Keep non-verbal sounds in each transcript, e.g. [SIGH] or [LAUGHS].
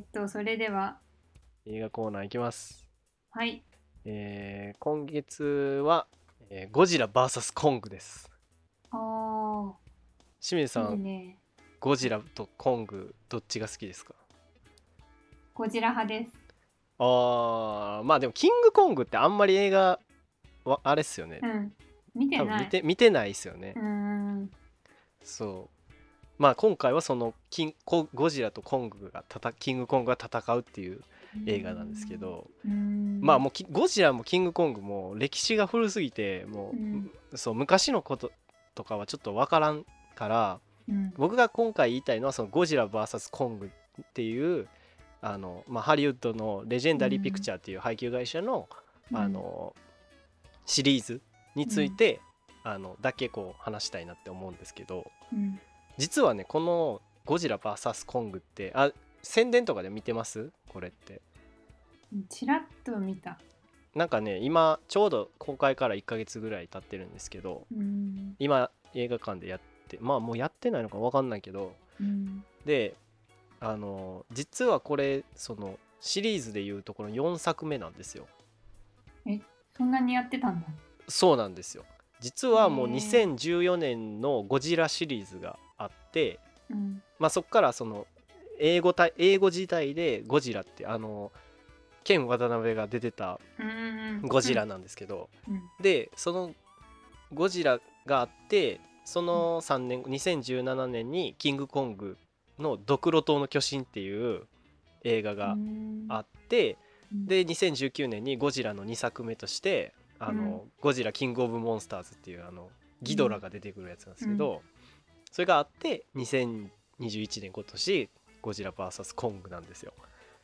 っとそれでは映画コーナーいきます。はいえー今月は、えーゴジラ VS コングです。ああいい清水さん、ねゴジラとコング、どっちが好きですか？ゴジラ派ですあー、まあでも、キングコングってあんまり映画は、あれっすよねう。ん見てない見て見てないっすよねう。ーんそう。まあ今回はそのキンコゴジラとコングがたたキングコングが戦うっていう映画なんですけど、まあもうキゴジラもキングコングも歴史が古すぎてもう、うん。そう昔のこととかはちょっとわからんからうん。僕が今回言いたいのはそのゴジラ VS コングっていうあの、まあ、ハリウッドのレジェンダリー・ピクチャーっていう配給会社の,、あのシリーズについて、あのだけこう話したいなって思うんですけどうん実はねこのゴジラ VS コングってあ宣伝とかで見てます？これって。ちらっと見た。なんかね今ちょうど公開から1ヶ月ぐらい経ってるんですけどうん。今映画館でやってまあもうやってないのか分かんないけどうん。であの実はこれそのシリーズでいうところ4作目なんですよ。そんなにやってたんだ。そうなんですよ。実はもうへ2014年のゴジラシリーズがあってうん。まあそっからその英語体英語自体でゴジラってあのケン渡辺が出てたうんゴジラなんですけど、うん。でそのゴジラがあってその3年後2017年にキングコングの「ドクロ島の巨神」っていう映画がうん。あって、うん。で2019年にゴジラの2作目として「あのゴジラキングオブモンスターズ」っていうあのギドラが出てくるやつなんですけど、それがあって2021年今年ゴジラ VS コングなんですよ。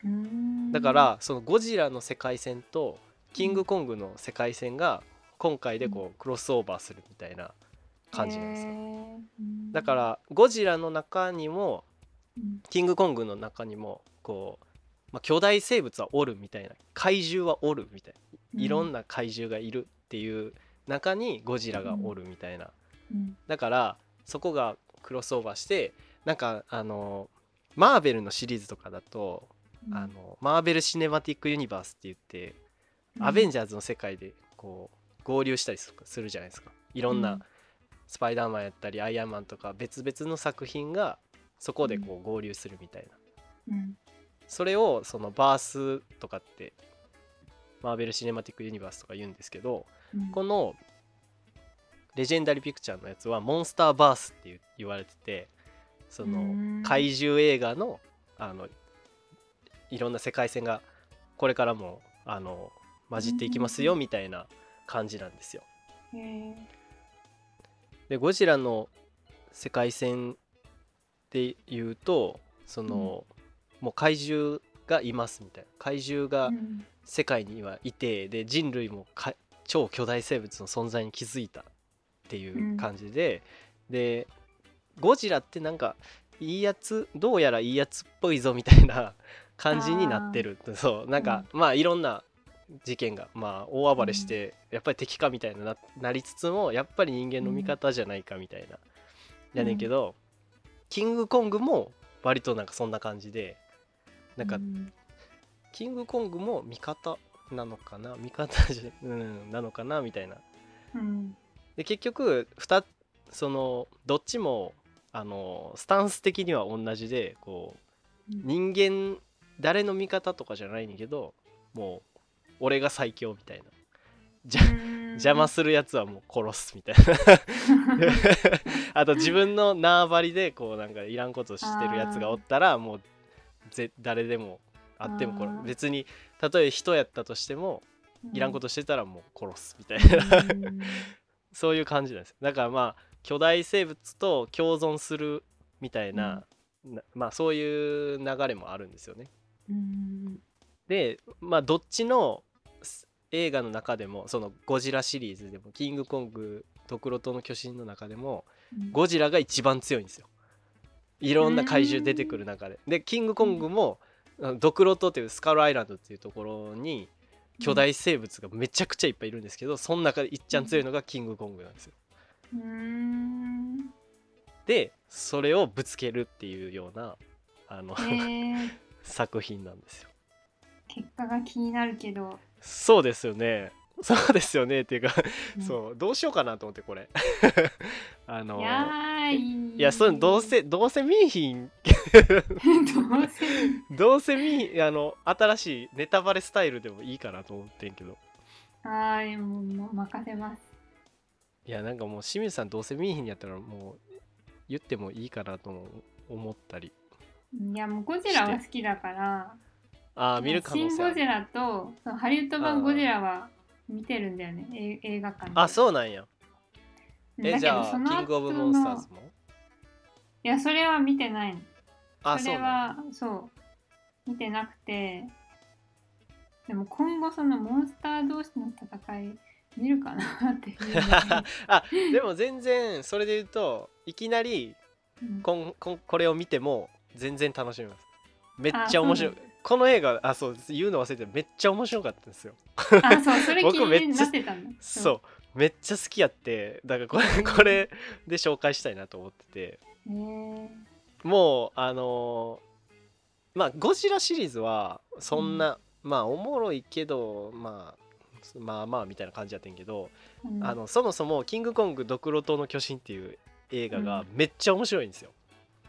うん。だからそのゴジラの世界線とキングコングの世界線が今回でこうクロスオーバーするみたいな感じなんですよ。だからゴジラの中にもうん。キングコングの中にもこう、まあ、巨大生物はおるみたいな怪獣はおるみたいないろんな怪獣がいるっていう中にゴジラがおるみたいな。うん。だからそこがクロスオーバーしてなんかあのマーベルのシリーズとかだとうん。あのマーベル・シネマティック・ユニバースって言ってアベンジャーズの世界でこう合流したりするじゃないですか。いろんうなん。スパイダーマンやったりアイアンマンとか別々の作品がそこでこう合流するみたいな。うん。それをそのバースとかってマーベル・シネマティック・ユニバースとか言うんですけどうんこのレジェンダリー・ピクチャーのやつはモンスターバースって言われててそのうん。怪獣映画のあのいろんな世界線がこれからもあの混じっていきますようん。みたいな感じなんですよ。でゴジラの世界線で言うとその、もう怪獣がいますみたいな。怪獣がうん。世界にはいてで人類もか超巨大生物の存在に気づいた。っていう感じで、でゴジラってなんかいいやつどうやらいいやつっぽいぞみたいな感じになってる。そうなんか、まあいろんな事件がまあ大暴れして、やっぱり敵かみたいなななりつつもやっぱり人間の味方じゃないかみたいな、やねんけど、キングコングも割となんかそんな感じでなんかうん。キングコングも味方なのかな味方じゃ、うん、なのかなみたいな。うんで結局2そのどっちもあのスタンス的には同じでこう人間誰の味方とかじゃないんだけどもう俺が最強みたいな。じゃうん。邪魔するやつはもう殺すみたいな。[LAUGHS] あと自分の縄張りでこうなんかいらんことしてるやつがおったらもうぜ誰でもあっても別にたとえ人やったとしてもいらんことしてたらもう殺すみたいな。うんそういう感じなんですだからまあ巨大生物と共存するみたいな、なまあそういう流れもあるんですよね。うん。でまあどっちのす映画の中でもそのゴジラシリーズでもキングコングドクロ島の巨神の中でもゴジラが一番強いん。ですよいろん。な怪獣出てくる中ででキングコングもあのドクロ島っていうスカルアイランドっていうところに巨大生物がめちゃくちゃいっぱいいるんですけどその中でいっちゃん強いのがキングコングなんですよ。うん。でそれをぶつけるっていうようなあのへー。[LAUGHS] 作品なんですよ。結果が気になるけど、そうですよね。そうですよねっていうか、うん。そうどうしようかなと思ってこれ。[LAUGHS] あのいやーい。いやそうどうせどうせ見えひん。どうせ。どうせ見あの新しいネタバレスタイルでもいいかなと思ってんけど。あーもうもう任せます。いやなんかもう清水さんどうせ見えひんやったらもう言ってもいいかなとも思ったりいやもうゴジラは好きだから。ああ見る可能性ン・ゴジラとそのハリウッド版ゴジラは見てるんだよね。え映画館で。あそうなんやえじゃあキングオブ後モンスターのズも？いやそれは見てないの。それあそうなんやはそう。見てなくて。でも今後そのモンスター同士の戦い見るかなっていう。[LAUGHS] あでも全然それで言うといきなりうん。こんこんこれを見ても全然楽しめます。めっちゃあ面白い。この映画あそうです。言うの忘れてためっちゃ面白かったんですよ。あそう。それ気になってたの [LAUGHS] そうめっちゃ好きやってだからこれこれで紹介したいなと思ってて。もうあのーまあゴジラシリーズはそんな、まあおもろいけどまあまあまあみたいな感じやってんけど、うん。あのそもそも「キングコングドクロ島の巨神」っていう映画がめっちゃ面白いんですよ、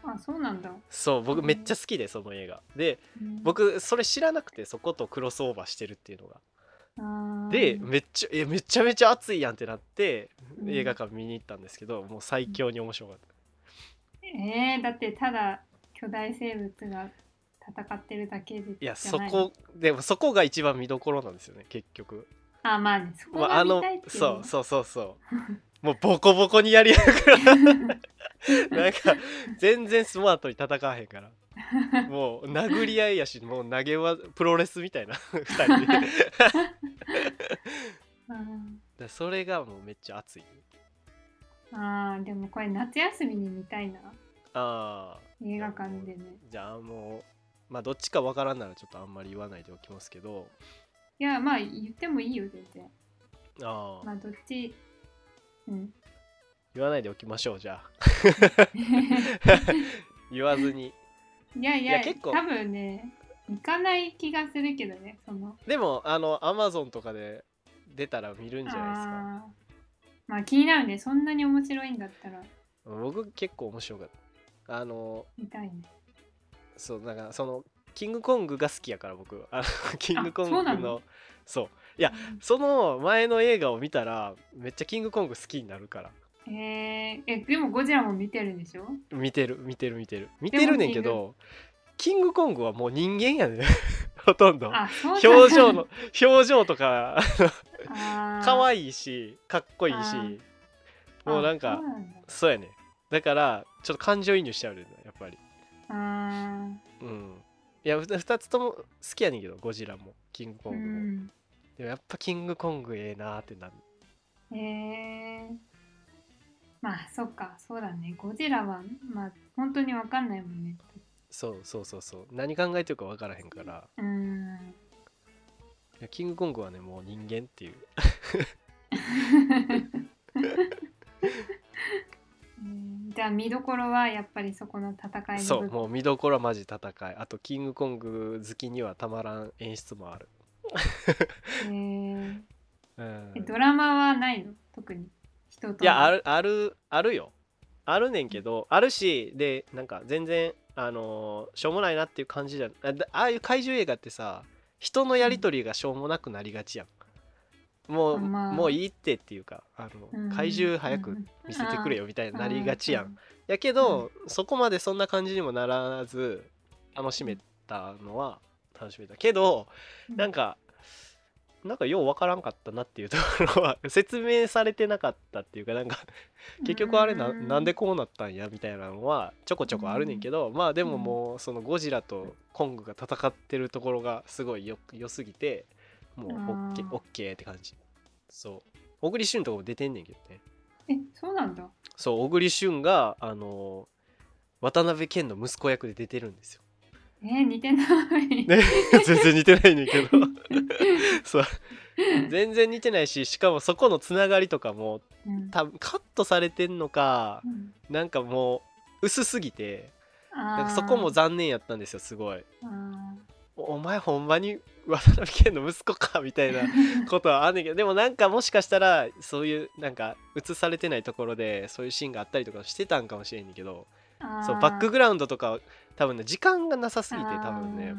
あそうなんだ、そう僕めっちゃ好きでその映画。でうん。僕それ知らなくてそことクロスオーバーしてるっていうのがでめっちゃえめちゃめちゃ熱いやんってなってうん。映画館見に行ったんですけどもう最強に面白かった。えー、だってただ巨大生物が戦ってるだけでいやじゃないそこでもそこが一番見どころなんですよね結局。あまあねそこまあ、が見あのたいっていう。そうそうそうそう。もうボコボコにやり合うから。[LAUGHS] なんか全然スマートに戦わへんから [LAUGHS] もう殴り合いやしもう投げはプロレスみたいな [LAUGHS] 2人で。[LAUGHS] それがもうめっちゃ熱い。あーでもこれ夏休みに見たいな。ああ映画館でね。じゃあもうまあどっちかわからんならちょっとあんまり言わないでおきますけど。いやまあ言ってもいいよ全然。ああまあどっち？うん。言わないでおきましょうじゃあ。言わずにいやいやいや結構。多分ね行かない気がするけどねその。でもあのアマゾンとかで出たら見るんじゃないですか。まあ気になるね。そんなに面白いんだったら。僕結構面白かった。あの見たいね。そうなんかそのキングコングが好きやから僕。あのキングコングそうなの？のそう。いやその前の映画を見たらめっちゃキングコング好きになるからえー、えでもゴジラも見てるでしょ？見てる見てる見てる。見てるねんけどキングコングはもう人間やね [LAUGHS] ほとんど。表情の表情とかあ [LAUGHS] 可い愛いしかっこいいし。もうなんかそうやね。だからちょっと感情移入しちゃうねやっぱり。あうん。いや2つとも好きやねんけどゴジラもキングコングも、ん。でもやっぱキングコングええなーってなる。えー、まあそっかそうだね。ゴジラはまあ本当にわかんないもんね。そうそうそうそう。何考えてるか分からへんから。うん。キングコングはねもう人間っていう。うん。じゃあ見どころはやっぱりそこの戦いのそうもう見どころはマジ戦い。あとキングコング好きにはたまらん演出もある、えー。[LAUGHS] うん。えドラマはないの？特に人といやあるあるあるよ。あるねんけどあるしでなんか全然あのーしょうもないなっていう感じじゃあだああいう怪獣映画ってさ人のやり取りがしょうもなくなりがちやん。もう、まあ。もういいってっていうかあの、うん。怪獣早く見せてくれよみたいになりがちやん、やけど、そこまでそんな感じにもならず楽しめたのは楽しめた。けどなんかなんかようわからんかったなっていうところは説明されてなかったっていうかなんか結局あれななんでこうなったんやみたいなのはちょこちょこあるねんけどまあでももうそのゴジラとコングが戦ってるところがすごいよ良すぎてもうオッケーオッケーって感じ。そう。小栗旬とかも出てんねんけどね。えそうなんだ。そう小栗旬があの渡辺謙の息子役で出てるんですよえー、似てない、ね全然似てないねんけど。[LAUGHS] そう。全然似てないししかもそこのつながりとかもうん。多分カットされてんのかうん。なんかもう薄すぎてなんかそこも残念やったんですよすごい。あおお前ほんまに渡辺謙の息子かみたいな [LAUGHS] ことはあんねんけどでもなんかもしかしたらそういうなんか映されてないところでそういうシーンがあったりとかしてたんかもしれんねんけどーそうバックグラウンドとか多分ね時間がなさすぎて多分ね。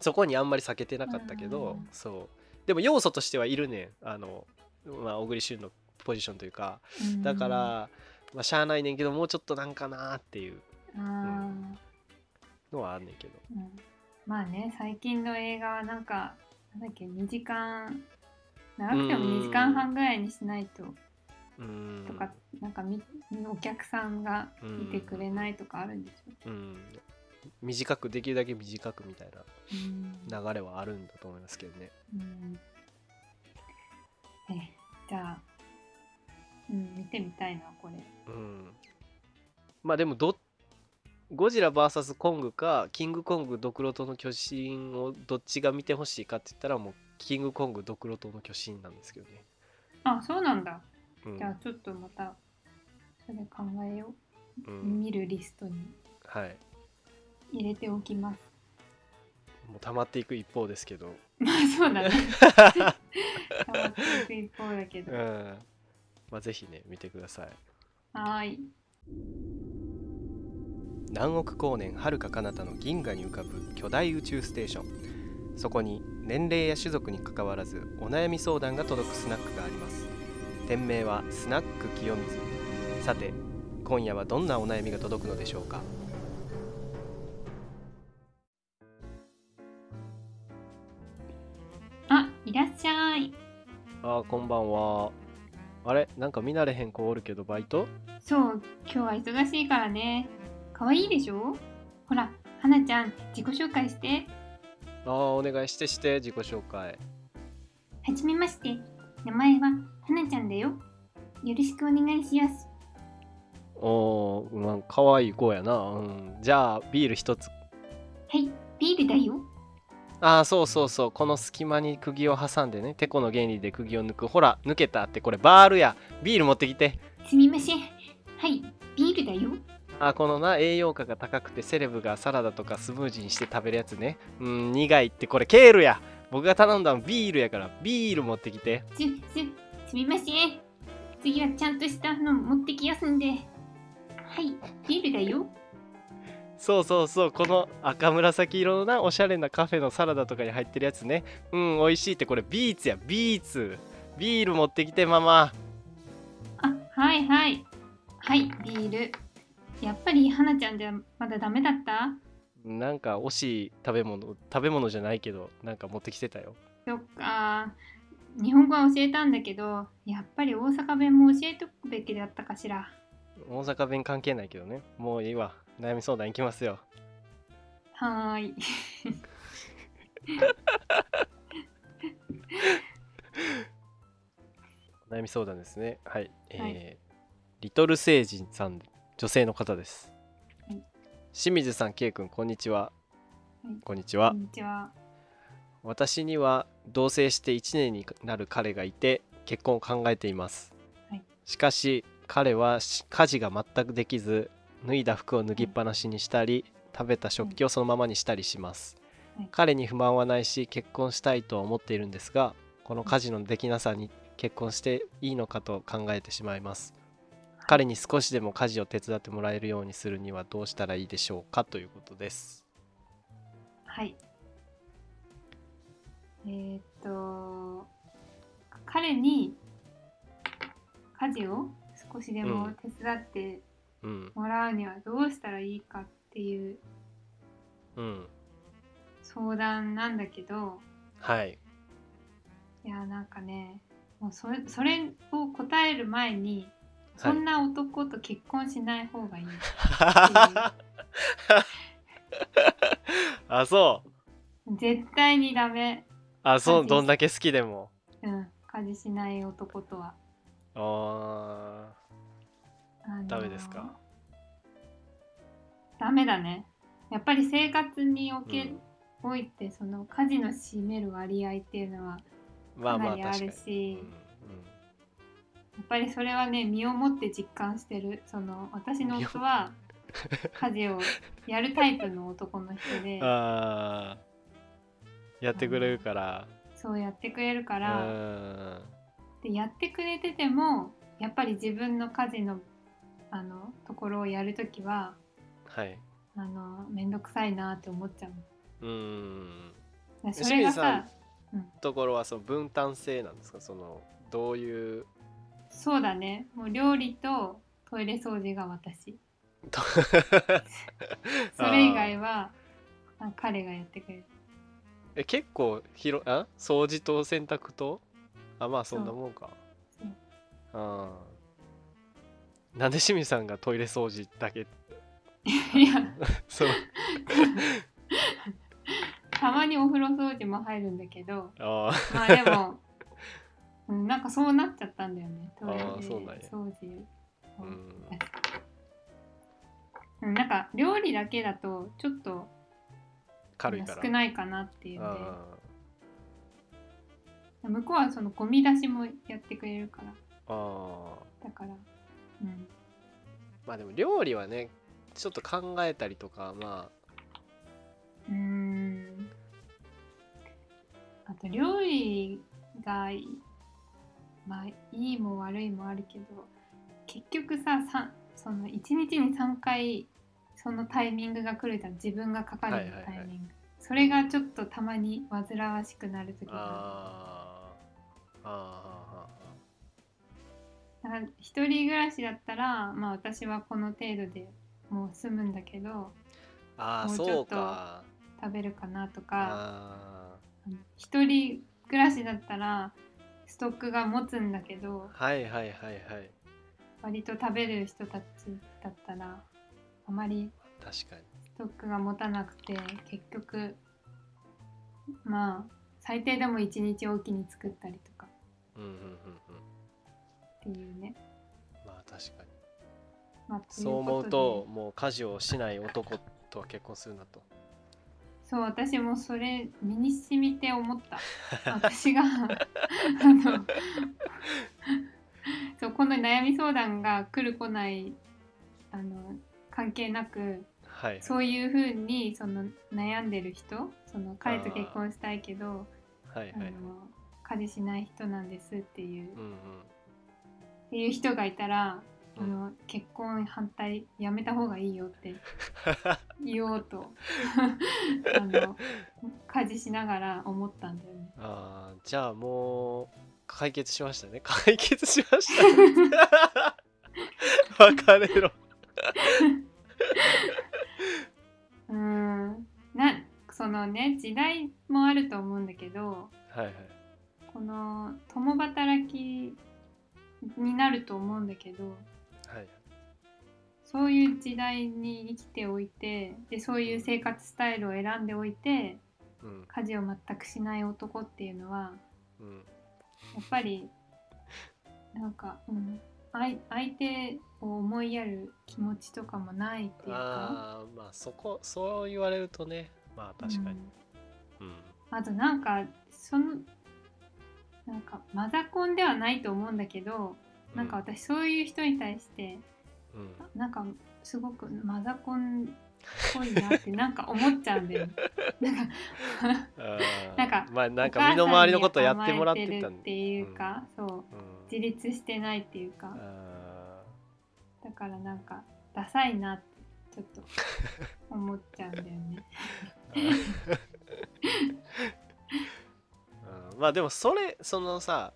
そこにあんまり避けてなかったけどうん。そう。でも要素としてはいるね。んあの、まあ、小栗旬のポジションというか。だから、まあ、しゃあないねんけどもうちょっとなんかなっていう。あー。のはあんねんけど。うん。まあね最近の映画はなんかなんだっけ2時間長くても2時間半ぐらいにしないとうーん。とか、なんかみお客さんが見てくれないとかあるんでしょう。ん。短くできるだけ短くみたいうん。な流れはあるんだと思いますけどね。うん。えじゃあうん見てみたいなこれ。うん。まあでもどゴジラ VS コングかキングコングドクロトの巨神をどっちが見てほしいかって言ったらもうキングコングドクロトの巨神なんですけどね、あそうなんだうん。じゃあちょっとまたそれ考えよう。う、ん、見るリストに。はい。入れておきます。もう溜まっていく一方ですけど。まあそうだね。[LAUGHS] 溜まっていく一方だけど。うん。まあぜひね見てください。はーい。何億光年遥か彼方の銀河に浮かぶ巨大宇宙ステーション。そこに年齢や種族にかかわらずお悩み相談が届くスナックがあります店名はスナック清水。さて今夜はどんなお悩みが届くのでしょうか？あいらっしゃい。あーこんばんは。あれ？なんか見慣れへん子おるけどバイト？そう今日は忙しいからね。可愛いでしょ？ほら花ちゃん自己紹介して。あーお願いしてして自己紹介。はじめまして。名前は花ちゃんだよ。よろしくお願いします。おーまあかわいい子やな。うん。じゃあビール一つ。はい。ビールだよ。ああそうそうそう。この隙間に釘を挟んでねてこの原理で釘を抜く。ほら抜けたって。これバールや。ビール持ってきて。すみません。はい。ビールだよ。あこのな栄養価が高くてセレブがサラダとかスムージーにして食べるやつね。うん苦いって。これケールや。僕が頼んだのビールやからビール持ってきて。すすすみません。次はちゃんとしたの持ってきやすんで。はい。ビールだよ。そうそうそう。この赤紫色のなおしゃれなカフェのサラダとかに入ってるやつね。うん美味しいってこれ。ビーツや。ビーツ。ビール持ってきてママ。あはいはい。はいビール。やっぱり花ちゃんじゃまだダメだった？なんか惜しい食べ物食べ物じゃないけどなんか持ってきてたよ。そっか日本語は教えたんだけどやっぱり大阪弁も教えとくべきだったかしら。大阪弁関係ないけどね。もういいわ。悩み相談いきますよ。はーい。[LAUGHS] 悩み相談ですね。はい、えーはい。リトル星人さん女性の方です、はい。清水さん K 君こんにちは、はい。こんにちは。こんにちは。私には同棲して1年になる彼がいて結婚を考えています、はい。しかし彼はし家事が全くできず脱いだ服を脱ぎっぱなしにしたり、食べた食器をそのままにしたりします、はい。彼に不満はないし結婚したいとは思っているんですがこの家事のできなさに結婚していいのかと考えてしまいます。彼に少しでも家事を手伝ってもらえるようにするにはどうしたらいいでしょうかということです。はいえー、っと彼に家事を少しでも手伝ってうん。もらうにはどうしたらいいかっていううん。相談なんだけどはい。いやなんかねもうそれそれを答える前にそんな男と結婚しない方がいい、[LAUGHS] あそう。絶対にダメあそうどんだけ好きでも。うん家事しない男とは。ああのーダメですか？ダメだね。やっぱり生活におけ、うん。おいてその家事の占める割合っていうのはかなりあるし、うんやっぱりそれはね身をもって実感してる。その私の夫は家事をやるタイプの男の人で。[LAUGHS] あーやってくれるから。そうやってくれるかうら、ん。でやってくれててもやっぱり自分の家事のあのところをやるときははい。あのめんどくさいなって思っちゃう。うん。それがささところはその分担制なんですか？そのどういう？そうだね。もう料理とトイレ掃除が私。と [LAUGHS] それ以外はあ彼がやってくれるえ結構広あ？掃除と洗濯と？あまあそんなもんか。そうあーなんで清水さんがトイレ掃除だけ？[LAUGHS] いや。[LAUGHS] そう。[LAUGHS] たまにお風呂掃除も入るんだけど。あーまあでも、うん、なんかそうなっちゃったんだよね。トイレ掃除うん、なんか料理だけだとちょっと軽いから。少ないかなっていうので。あ向こうはそのゴミ出しもやってくれるから。ーあー。だから。うんまあでも料理はねちょっと考えたりとかまうーん。あと料理がいいまあいいも悪いもあるけど結局ささその1日に3回そのタイミングが来るじゃん。自分がかかるタイミング、はい。はいはいそれがちょっとたまに煩わしくなる時あがああーあるだから一人暮らしだったらまあ私はこの程度でもう済むんだけどーあーあーそうもうちょっとか。食べるかなとかああの一人暮らしだったらストックが持つんだけどーはいはいはいはい。割と食べる人たちだったらあまり確かに。ストックが持たなくて結局まあ最低でも1日おきに作ったりとか。うんうんうんうん。っていうね、まあ確かに。まあ、そう思うともう家事をしない男とは結婚するなと。そう私もそれ身に染みて思った。[LAUGHS] 私が。[LAUGHS] あのそうこの悩み相談が来る来ないあの関係なくはい。そういうふうにその悩んでる人その彼と結婚したいけどあのはい。はい家事しない人なんですっていう、うんうん。っていう人がいたら、うん。あの結婚反対やめた方がいいよって [LAUGHS] 言おうと [LAUGHS] あの家事しながら思ったんだよね。あーじゃあもう解決しましたね。解決しました [LAUGHS] 別れろうーん。なそのね時代もあると思うんだけどはいはい。この共働きになると思うんだけどはいそういう時代に生きておいてでそういう生活スタイルを選んでおいてうん。家事を全くしない男っていうのはうん。やっぱりなんか、うん、相相手を思いやる気持ちとかもないっていうか？ああまあそこそう言われるとねまあ確かに。うん。うん。あとなんかそのなんかマザコンではないと思うんだけど、なんか私そういう人に対してうん。なんかすごくマザコンっぽいなって [LAUGHS] なんか思っちゃうんだよね。なんかあー。なんかまあなんか身の回りのことやってもらってにたんっていうか、そう。うん自立してないっていうか。あだからなんかダサいなってちょっと思っちゃうんだよね。ー [LAUGHS] うん。まあでもそれそのさ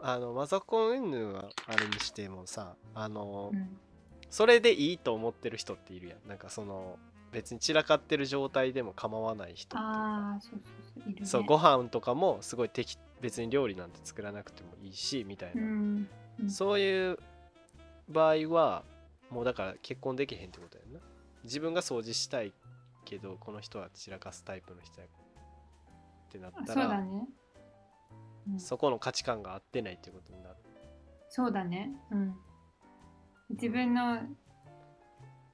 あのマザコン云々はあれにしてもさあの、うん。それでいいと思ってる人っているやん。なんかその別に散らかってる状態でも構わない人っていうか。そうそうご飯とかもすごい適別に料理なんて作らなくてもいいしみたいな、うんうん。そういう場合はもうだから結婚できへんってことやんな。自分が掃除したいけどこの人は散らかすタイプの人やってなあったらね。うん。そこの価値観が合ってないってことになる。そうだね。うん。自分の、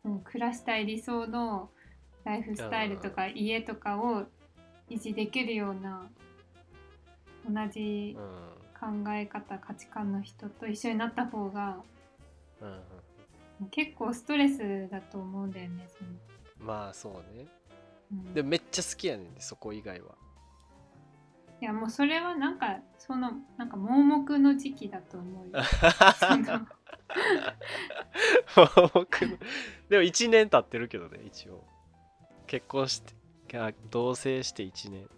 うん、暮らしたい理想のライフスタイルとか家とかを維持できるような同じうん考え方価値観の人と一緒になった方がうん。うん結構ストレスだと思うんだよねその、まあそうね。うん。でもめっちゃ好きやねんでそこ以外は。いやもうそれはなんかそのなんか盲目の時期だと思うよ。[LAUGHS] その僕のでも1年経ってるけどね一応。結婚してあ同棲して1年。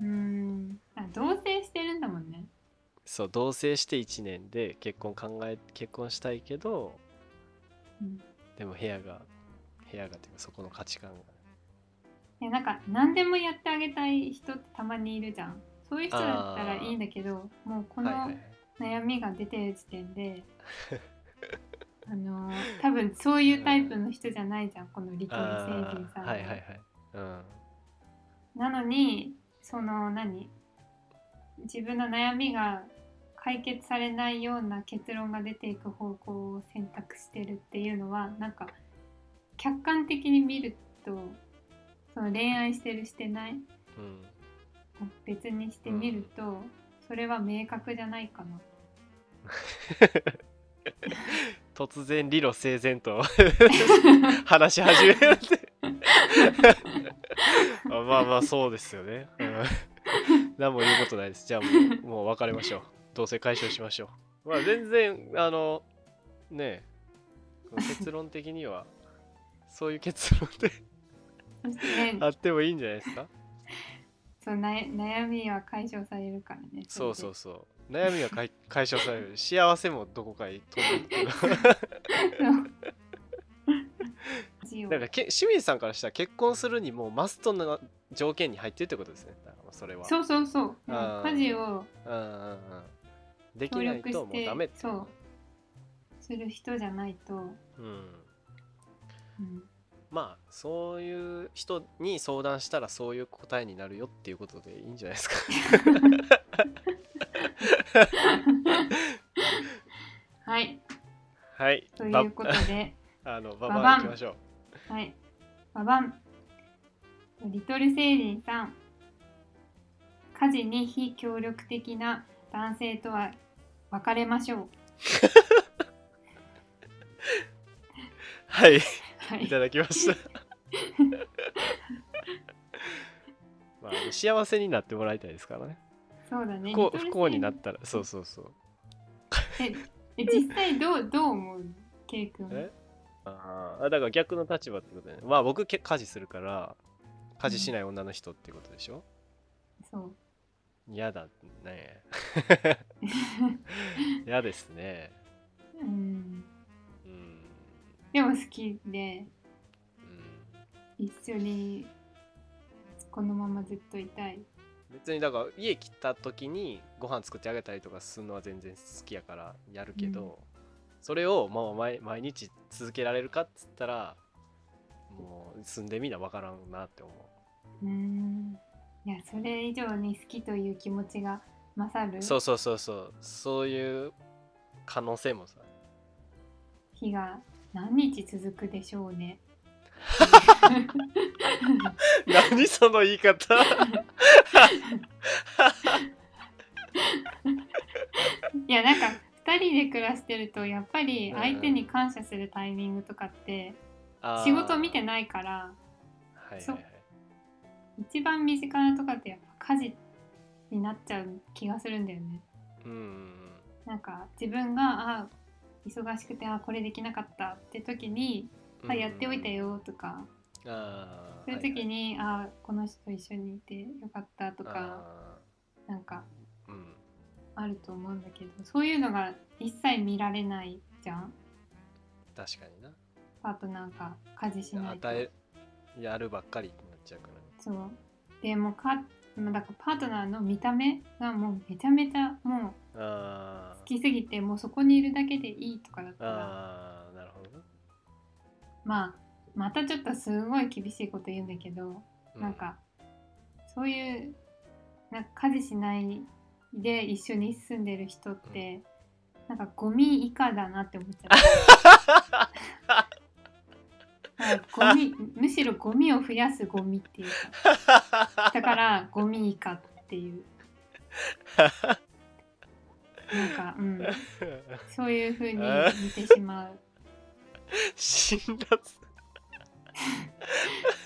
うーん。あ同棲してるんだもんね。そう同棲して1年で結婚考え結婚したいけどうん。でも部屋が部屋がっていうかそこの価値観が。いやなんか何でもやってあげたい人ってたまにいるじゃん。そういう人だったらいいんだけどもうこのはいはいはい悩みが出てる時点で、[LAUGHS] あのー多分そういうタイプの人じゃないじゃんこのリトル星人さんはいはいはい。うん。なのにその何自分の悩みが解決されないような結論が出ていく方向を選択してるっていうのはなんか客観的に見るとその恋愛してるしてないうん。別にしてみると、それは明確じゃないかな。[LAUGHS] 突然理路整然と。[LAUGHS] 話し始めるって。[LAUGHS] あまあまあそうですよね、うん、何も言うことないです。じゃあもうもう別れましょう。どうせ解消しましょう。まあ全然あのねえ。結論的にはそういう結論であってもいいんじゃないですか？そうな悩みは解消されるからね。そうそうれそう。悩みは解 [LAUGHS] 解消される。幸せもどこかに飛んでいくけどでそう。字 [LAUGHS] をなんかけ清水さんからしたら結婚するにもマストな条件に入ってるってことですね。だからそれは。そうそうそう。家事をうんうんうん。でき協ないともうダメってそう。する人じゃないと、うん。うん、まあそういう人に相談したらそういう答えになるよっていうことでいいんじゃないですかはい。はいということで、ばあのバババン行きましょうはい。ババン。リトル星人さん。家事に非協力的な男性とは別れましょう。[LAUGHS] はいはい。い。ただきました。[LAUGHS] まあ幸せになってもらいたいですからね。そうだね。不幸不幸になっ星たら。そうそうそう。人え、え実際どう [LAUGHS] どう思う？ケイ君。え？ああだから逆の立場ってことね。まあ僕け家事するから家事しない女の人ってことでしょ？そう。嫌だね。[LAUGHS] 嫌ですね。うん。うんでも好きで、うん。一緒に。このままずっといたい。別にだから家来た時にご飯作ってあげたりとかするのは全然好きやからやるけど、それをもう毎毎日続けられるかっつったらもう住んでみな分からんなって思う。うん。いや、それ以上に好きという気持ちが勝るそうそうそうそう。そういう可能性もさ。日が何日続くでしょうね。何その言い方？[LAUGHS] いや、なんか2人で暮らしてるとやっぱり相手に感謝するタイミングとかって仕事見てないからはいはいはい。一番身近なとかってやっぱ家事になっちゃう気がするんだよね。うんうんなんか自分があ忙しくてあこれできなかったって時に、うん。あやっておいたよとか。あそういう時に、あこの人と一緒にいてよかったととかなんかうん。あると思うんだけどそういうのが一切見られないじゃん。確かにな。パートナーが家事しないと。与えやるばっかりになっちゃうからそう。でもうかまあだからパートナーの見た目がもうめちゃめちゃもう好きすぎてもうそこにいるだけでいいとかだったらなるほど。ねまあまたちょっとすごい厳しいこと言うんだけど、うなんかそういうなんか家事しないで一緒に住んでる人って、なんかゴミ以下だなって思っちゃう [LAUGHS] ゴミむしろゴミを増やすゴミっていう。かだからゴミ以下っていう。なんかうん。そういう風に見てしまう。辛辣。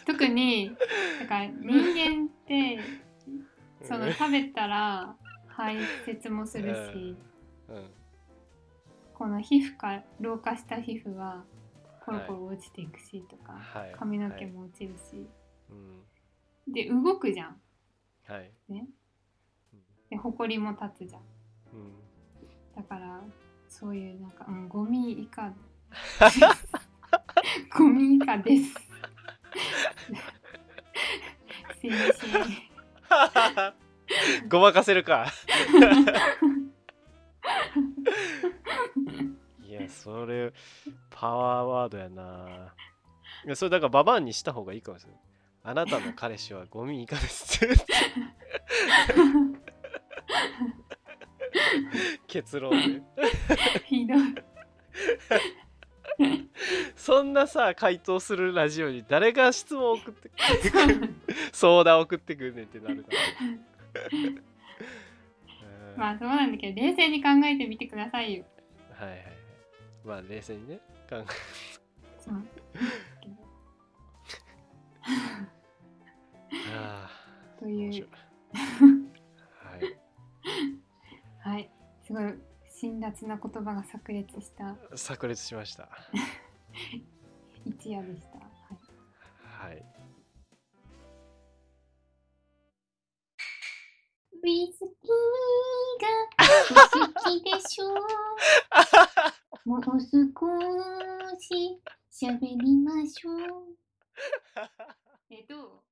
特にだから人間ってその食べたら排泄もするし、うん。この皮膚か老化した皮膚はコロコロ落ちていくしとか、はい。髪の毛も落ちるし、うん。で動くじゃん。はい。ね。で埃も立つじゃん。うん。だからそういうなんか、うん、ゴミ以下。[LAUGHS] ゴミ以下です。[LAUGHS] すいません。[LAUGHS] ごまかせるか。いやそれパワーワードやな。いやそれだからババアにした方がいいかもしれないあなたの彼氏はゴミ以下ですって。結論で。ひどい。そんなさ回答するラジオに誰が質問送って相談送ってくんねんってなるまあそうなんだけど冷静に考えてみてくださいよ。はいはいはいまあ冷静にね考えそうあという。はい。はい。すごい辛辣な言葉が炸裂した。炸裂しました。一夜でした、はい、はい。ウイスキーがお好きでしょう [LAUGHS] もう少し喋りましょう。[LAUGHS] え、どう